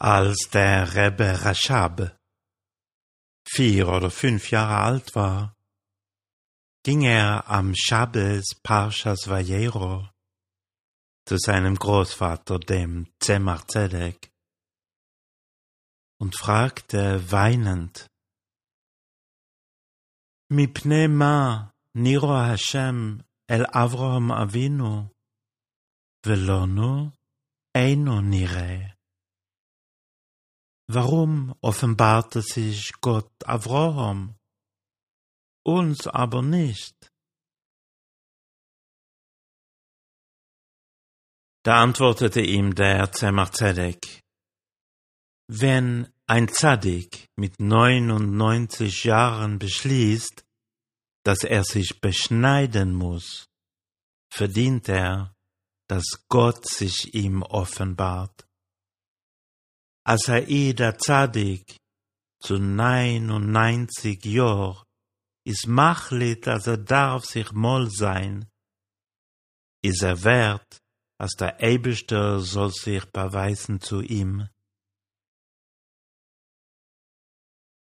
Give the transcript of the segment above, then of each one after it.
Als der Rebbe Rashab vier oder fünf Jahre alt war, ging er am Shabbos Parshas Vayero zu seinem Großvater, dem Zemach Zedek, und fragte weinend, Mipne ma niro Hashem el Avraham Avinu, velonu eino nire. Warum offenbarte sich Gott Avraham, uns aber nicht? Da antwortete ihm der Zemach Zedek, wenn ein Zadik mit 99 Jahren beschließt, dass er sich beschneiden muss, verdient er, dass Gott sich ihm offenbart. Asaida Tzadik zu 99 Jahr is machlit, als er darf sich moll sein, is er wert, als der Eibischter soll sich beweisen zu ihm.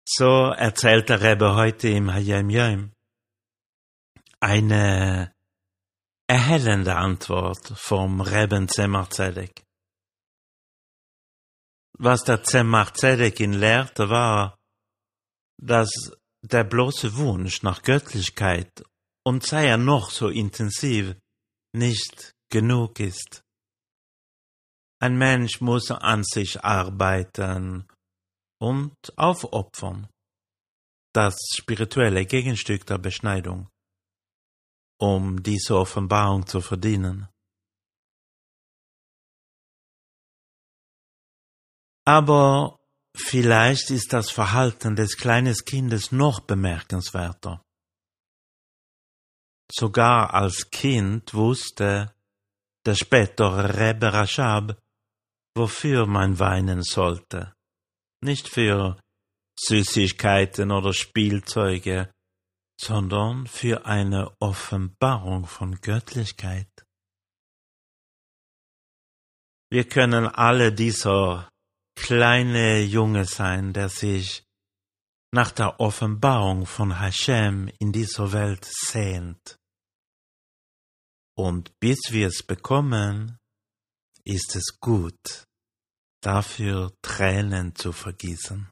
So erzählt der Rebbe heute im Hayem Yom eine erhellende Antwort vom Rebben Zemach Zedek. Was der Zemach Zedekin lehrte, war, dass der bloße Wunsch nach Göttlichkeit und sei er noch so intensiv nicht genug ist. Ein Mensch muss an sich arbeiten und aufopfern, das spirituelle Gegenstück der Beschneidung, um diese Offenbarung zu verdienen. Aber vielleicht ist das Verhalten des kleinen Kindes noch bemerkenswerter. Sogar als Kind wusste der spätere Rebbe Rashab, wofür man weinen sollte. Nicht für Süßigkeiten oder Spielzeuge, sondern für eine Offenbarung von Göttlichkeit. Wir können alle dieser kleine Junge sein, der sich nach der Offenbarung von Hashem in dieser Welt sehnt. Und bis wir es bekommen, ist es gut, dafür Tränen zu vergießen.